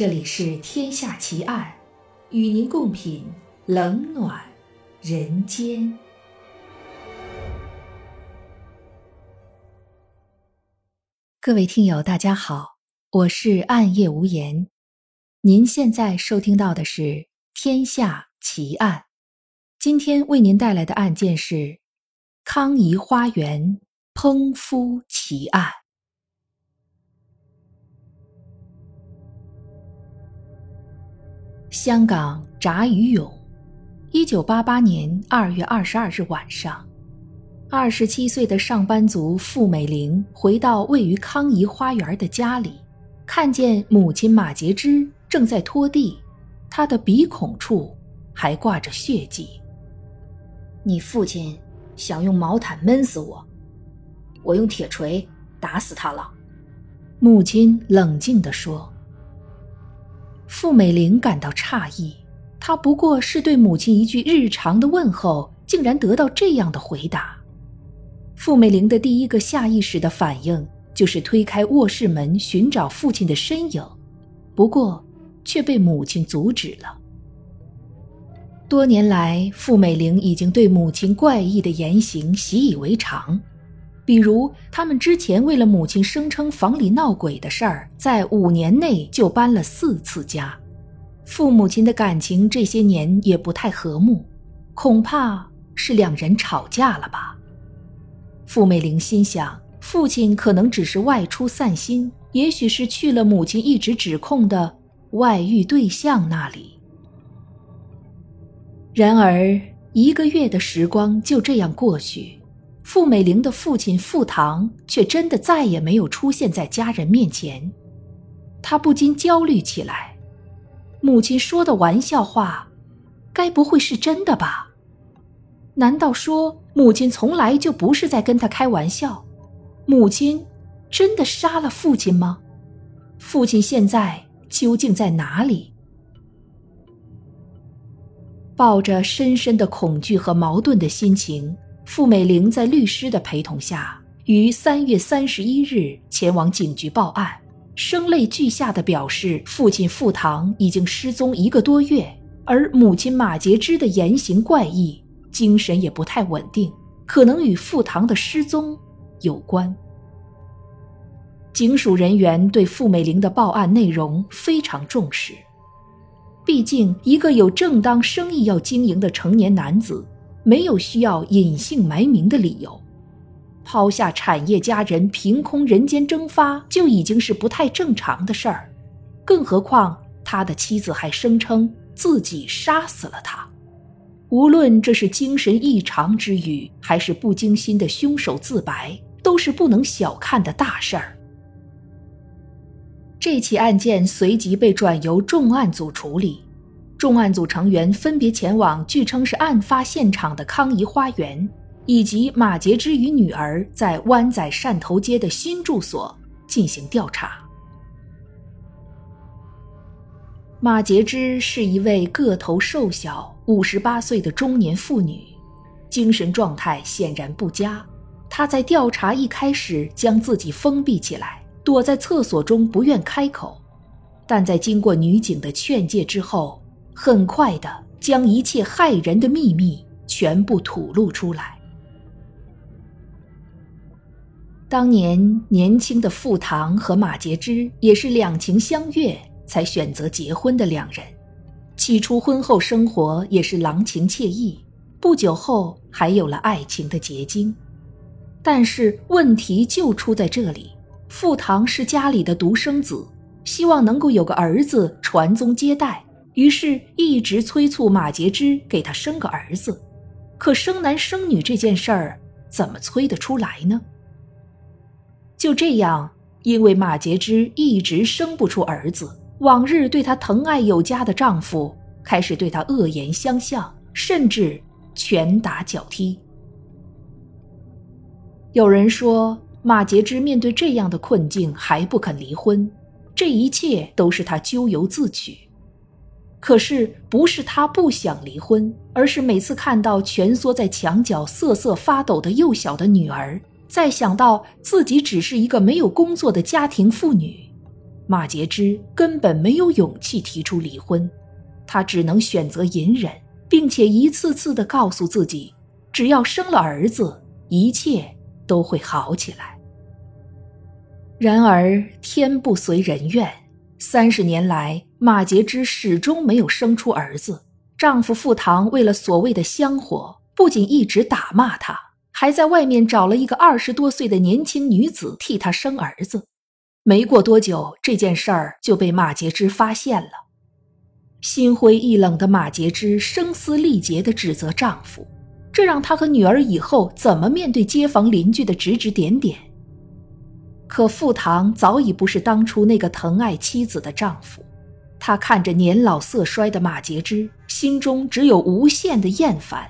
这里是《天下奇案》，与您共品冷暖人间。各位听友，大家好，我是暗夜无言。您现在收听到的是《天下奇案》，今天为您带来的案件是康怡花园烹夫奇案。香港闸鱼勇，一九八八年二月二十二日晚上，二十七岁的上班族傅美玲回到位于康怡花园的家里，看见母亲马洁芝正在拖地，她的鼻孔处还挂着血迹。你父亲想用毛毯闷死我，我用铁锤打死他了。母亲冷静地说。傅美玲感到诧异，她不过是对母亲一句日常的问候，竟然得到这样的回答。傅美玲的第一个下意识的反应就是推开卧室门寻找父亲的身影，不过却被母亲阻止了。多年来，傅美玲已经对母亲怪异的言行习以为常。比如，他们之前为了母亲声称房里闹鬼的事儿，在五年内就搬了四次家。父母亲的感情这些年也不太和睦，恐怕是两人吵架了吧？傅美玲心想，父亲可能只是外出散心，也许是去了母亲一直指控的外遇对象那里。然而，一个月的时光就这样过去。傅美玲的父亲傅唐却真的再也没有出现在家人面前，他不禁焦虑起来。母亲说的玩笑话，该不会是真的吧？难道说母亲从来就不是在跟他开玩笑？母亲真的杀了父亲吗？父亲现在究竟在哪里？抱着深深的恐惧和矛盾的心情。傅美玲在律师的陪同下，于三月三十一日前往警局报案，声泪俱下的表示父亲傅唐已经失踪一个多月，而母亲马洁芝的言行怪异，精神也不太稳定，可能与傅唐的失踪有关。警署人员对傅美玲的报案内容非常重视，毕竟一个有正当生意要经营的成年男子。没有需要隐姓埋名的理由，抛下产业家人凭空人间蒸发就已经是不太正常的事儿，更何况他的妻子还声称自己杀死了他。无论这是精神异常之语，还是不经心的凶手自白，都是不能小看的大事儿。这起案件随即被转由重案组处理。重案组成员分别前往据称是案发现场的康怡花园，以及马杰之与女儿在湾仔汕头街的新住所进行调查。马杰之是一位个头瘦小、五十八岁的中年妇女，精神状态显然不佳。她在调查一开始将自己封闭起来，躲在厕所中不愿开口，但在经过女警的劝诫之后。很快的，将一切害人的秘密全部吐露出来。当年年轻的傅唐和马杰之也是两情相悦才选择结婚的两人，起初婚后生活也是郎情妾意，不久后还有了爱情的结晶。但是问题就出在这里：傅唐是家里的独生子，希望能够有个儿子传宗接代。于是，一直催促马杰之给他生个儿子。可生男生女这件事儿，怎么催得出来呢？就这样，因为马杰之一直生不出儿子，往日对她疼爱有加的丈夫开始对她恶言相向，甚至拳打脚踢。有人说，马杰之面对这样的困境还不肯离婚，这一切都是他咎由自取。可是不是他不想离婚，而是每次看到蜷缩在墙角瑟瑟发抖的幼小的女儿，再想到自己只是一个没有工作的家庭妇女，马杰之根本没有勇气提出离婚，他只能选择隐忍，并且一次次地告诉自己，只要生了儿子，一切都会好起来。然而天不随人愿，三十年来，马杰之始终没有生出儿子。丈夫傅唐为了所谓的香火，不仅一直打骂她，还在外面找了一个二十多岁的年轻女子替她生儿子。没过多久，这件事儿就被马杰之发现了。心灰意冷的马杰之声嘶力竭地指责丈夫，这让她和女儿以后怎么面对街坊邻居的指指点点？可傅唐早已不是当初那个疼爱妻子的丈夫，他看着年老色衰的马杰之，心中只有无限的厌烦。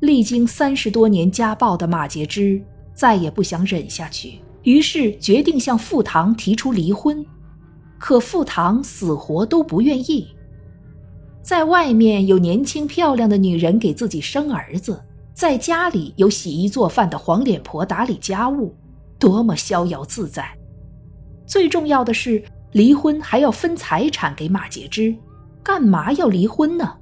历经三十多年家暴的马杰之再也不想忍下去，于是决定向傅唐提出离婚。可傅唐死活都不愿意。在外面有年轻漂亮的女人给自己生儿子，在家里有洗衣做饭的黄脸婆打理家务。多么逍遥自在！最重要的是，离婚还要分财产给马杰之，干嘛要离婚呢？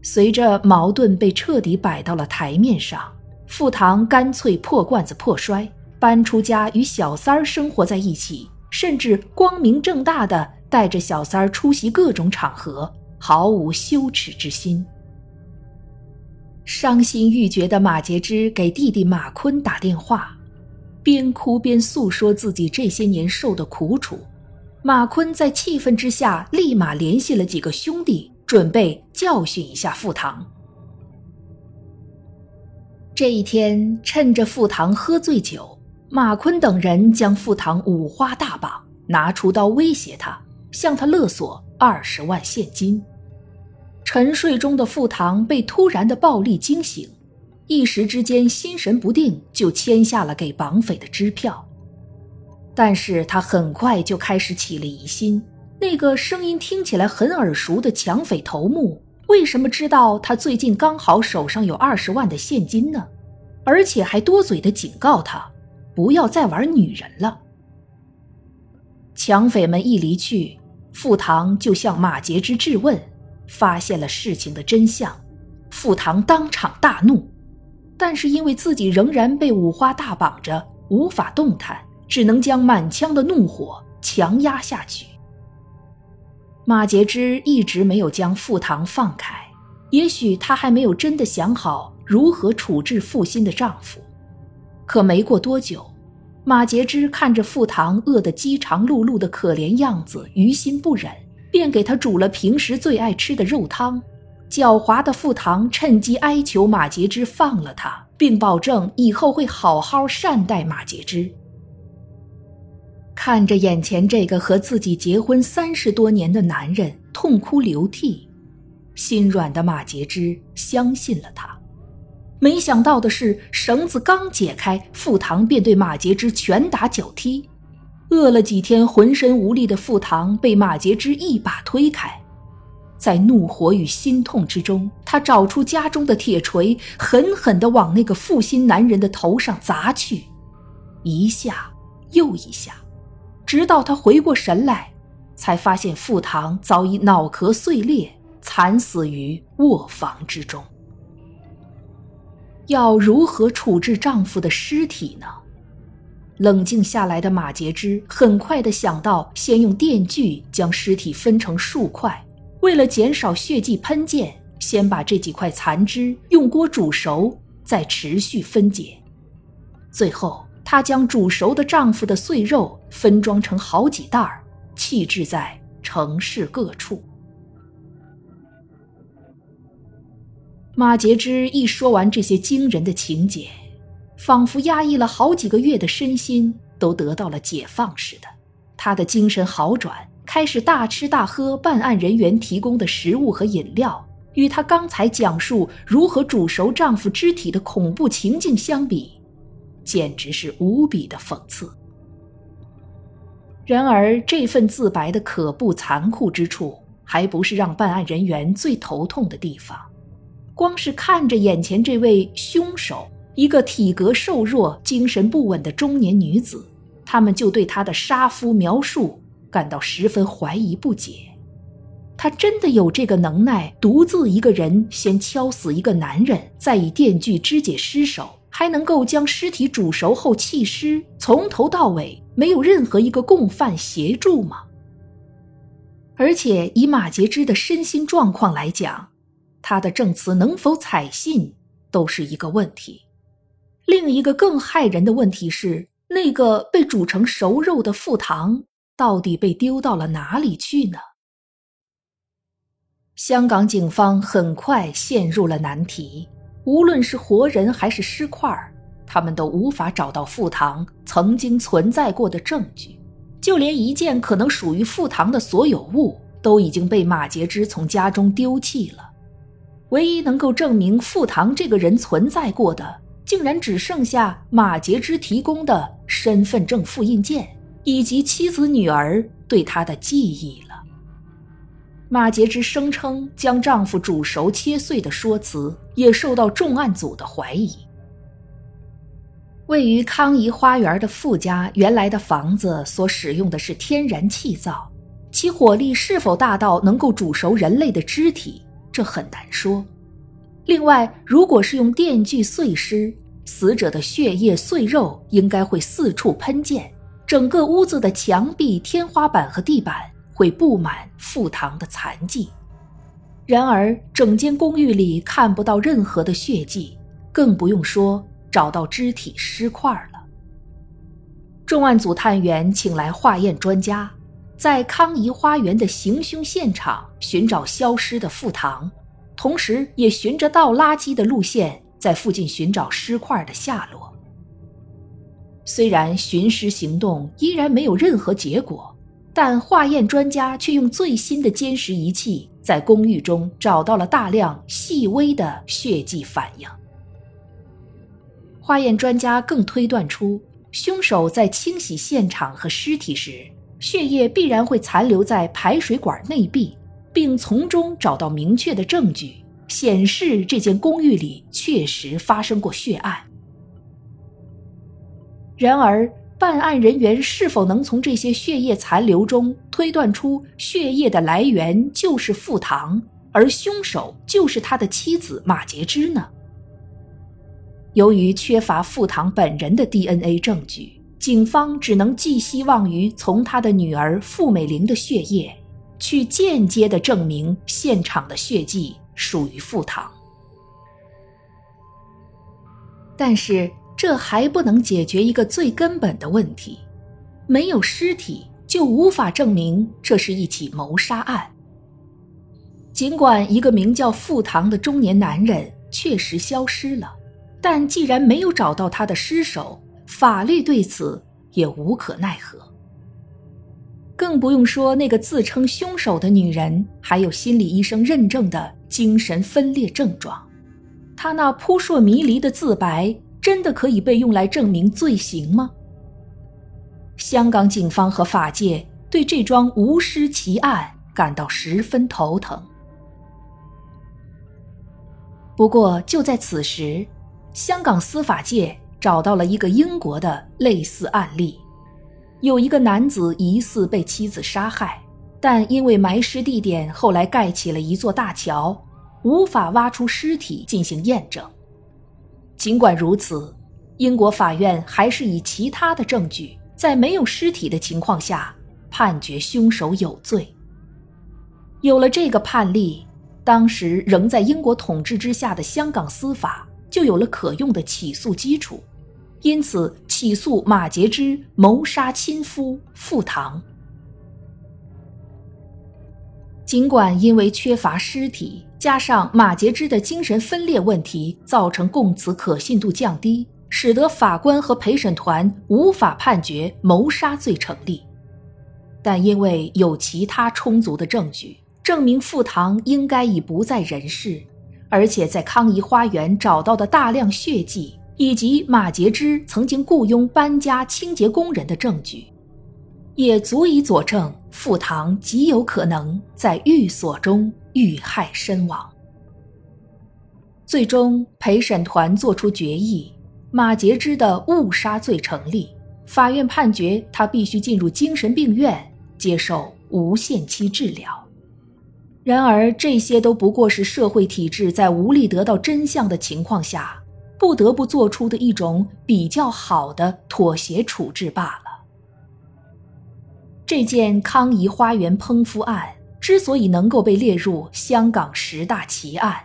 随着矛盾被彻底摆到了台面上，傅唐干脆破罐子破摔，搬出家与小三儿生活在一起，甚至光明正大的带着小三儿出席各种场合，毫无羞耻之心。伤心欲绝的马杰之给弟弟马坤打电话，边哭边诉说自己这些年受的苦楚。马坤在气愤之下，立马联系了几个兄弟，准备教训一下傅唐。这一天，趁着傅唐喝醉酒，马坤等人将傅唐五花大绑，拿出刀威胁他，向他勒索二十万现金。沉睡中的傅唐被突然的暴力惊醒，一时之间心神不定，就签下了给绑匪的支票。但是他很快就开始起了疑心：那个声音听起来很耳熟的抢匪头目，为什么知道他最近刚好手上有二十万的现金呢？而且还多嘴的警告他，不要再玩女人了。抢匪们一离去，傅唐就向马杰之质问。发现了事情的真相，傅唐当场大怒，但是因为自己仍然被五花大绑着，无法动弹，只能将满腔的怒火强压下去。马杰之一直没有将傅唐放开，也许他还没有真的想好如何处置负心的丈夫。可没过多久，马杰之看着傅唐饿得饥肠辘辘的可怜样子，于心不忍。便给他煮了平时最爱吃的肉汤。狡猾的傅唐趁机哀求马杰之放了他，并保证以后会好好善待马杰之。看着眼前这个和自己结婚三十多年的男人痛哭流涕，心软的马杰之相信了他。没想到的是，绳子刚解开，傅唐便对马杰之拳打脚踢。饿了几天，浑身无力的傅唐被马杰之一把推开，在怒火与心痛之中，他找出家中的铁锤，狠狠地往那个负心男人的头上砸去，一下又一下，直到他回过神来，才发现傅唐早已脑壳碎裂，惨死于卧房之中。要如何处置丈夫的尸体呢？冷静下来的马杰之很快地想到，先用电锯将尸体分成数块，为了减少血迹喷溅，先把这几块残肢用锅煮熟，再持续分解。最后，她将煮熟的丈夫的碎肉分装成好几袋儿，弃置在城市各处。马杰之一说完这些惊人的情节。仿佛压抑了好几个月的身心都得到了解放似的，他的精神好转，开始大吃大喝办案人员提供的食物和饮料。与她刚才讲述如何煮熟丈夫肢体的恐怖情境相比，简直是无比的讽刺。然而，这份自白的可怖残酷之处，还不是让办案人员最头痛的地方。光是看着眼前这位凶手。一个体格瘦弱、精神不稳的中年女子，他们就对她的杀夫描述感到十分怀疑不解。他真的有这个能耐，独自一个人先敲死一个男人，再以电锯肢解尸首，还能够将尸体煮熟后弃尸，从头到尾没有任何一个共犯协助吗？而且以马杰之的身心状况来讲，他的证词能否采信都是一个问题。另一个更骇人的问题是，那个被煮成熟肉的腹膛到底被丢到了哪里去呢？香港警方很快陷入了难题，无论是活人还是尸块，他们都无法找到腹膛曾经存在过的证据，就连一件可能属于腹膛的所有物都已经被马杰之从家中丢弃了。唯一能够证明傅唐这个人存在过的，竟然只剩下马杰之提供的身份证复印件以及妻子女儿对他的记忆了。马杰之声称将丈夫煮熟切碎的说辞，也受到重案组的怀疑。位于康怡花园的傅家原来的房子所使用的是天然气灶，其火力是否大到能够煮熟人类的肢体？这很难说。另外，如果是用电锯碎尸，死者的血液碎肉应该会四处喷溅，整个屋子的墙壁、天花板和地板会布满腹膛的残迹。然而，整间公寓里看不到任何的血迹，更不用说找到肢体尸块了。重案组探员请来化验专家。在康怡花园的行凶现场寻找消失的傅唐，同时也循着倒垃圾的路线在附近寻找尸块的下落。虽然寻尸行动依然没有任何结果，但化验专家却用最新的监视仪器在公寓中找到了大量细微的血迹反应。化验专家更推断出，凶手在清洗现场和尸体时。血液必然会残留在排水管内壁，并从中找到明确的证据，显示这间公寓里确实发生过血案。然而，办案人员是否能从这些血液残留中推断出血液的来源就是傅唐，而凶手就是他的妻子马杰之呢？由于缺乏傅唐本人的 DNA 证据。警方只能寄希望于从他的女儿傅美玲的血液，去间接的证明现场的血迹属于傅唐。但是这还不能解决一个最根本的问题：没有尸体就无法证明这是一起谋杀案。尽管一个名叫傅唐的中年男人确实消失了，但既然没有找到他的尸首。法律对此也无可奈何，更不用说那个自称凶手的女人还有心理医生认证的精神分裂症状。她那扑朔迷离的自白，真的可以被用来证明罪行吗？香港警方和法界对这桩无尸奇案感到十分头疼。不过，就在此时，香港司法界。找到了一个英国的类似案例，有一个男子疑似被妻子杀害，但因为埋尸地点后来盖起了一座大桥，无法挖出尸体进行验证。尽管如此，英国法院还是以其他的证据，在没有尸体的情况下判决凶手有罪。有了这个判例，当时仍在英国统治之下的香港司法。就有了可用的起诉基础，因此起诉马杰之谋杀亲夫傅唐。尽管因为缺乏尸体，加上马杰之的精神分裂问题，造成供词可信度降低，使得法官和陪审团无法判决谋杀罪成立，但因为有其他充足的证据证明傅唐应该已不在人世。而且在康怡花园找到的大量血迹，以及马杰之曾经雇佣搬家清洁工人的证据，也足以佐证傅唐极有可能在寓所中遇害身亡。最终，陪审团作出决议：马杰之的误杀罪成立，法院判决他必须进入精神病院接受无限期治疗。然而，这些都不过是社会体制在无力得到真相的情况下，不得不做出的一种比较好的妥协处置罢了。这件康怡花园烹夫案之所以能够被列入香港十大奇案，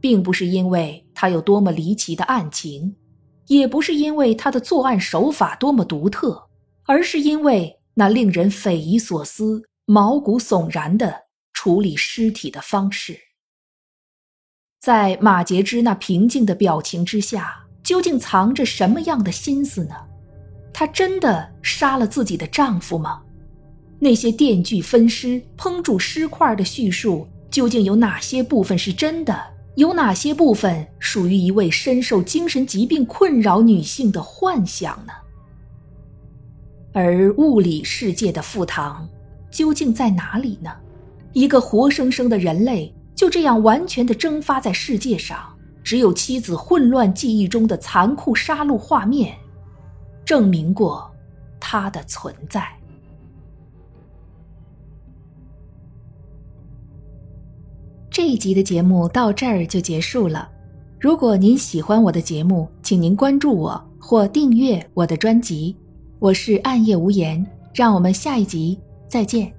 并不是因为它有多么离奇的案情。也不是因为它的作案手法多么独特，而是因为那令人匪夷所思、毛骨悚然的处理尸体的方式。在马杰之那平静的表情之下，究竟藏着什么样的心思呢？她真的杀了自己的丈夫吗？那些电锯分尸、烹煮尸块的叙述，究竟有哪些部分是真的？有哪些部分属于一位深受精神疾病困扰女性的幻想呢？而物理世界的赴唐究竟在哪里呢？一个活生生的人类就这样完全的蒸发在世界上，只有妻子混乱记忆中的残酷杀戮画面，证明过他的存在。这一集的节目到这儿就结束了。如果您喜欢我的节目，请您关注我或订阅我的专辑。我是暗夜无言，让我们下一集再见。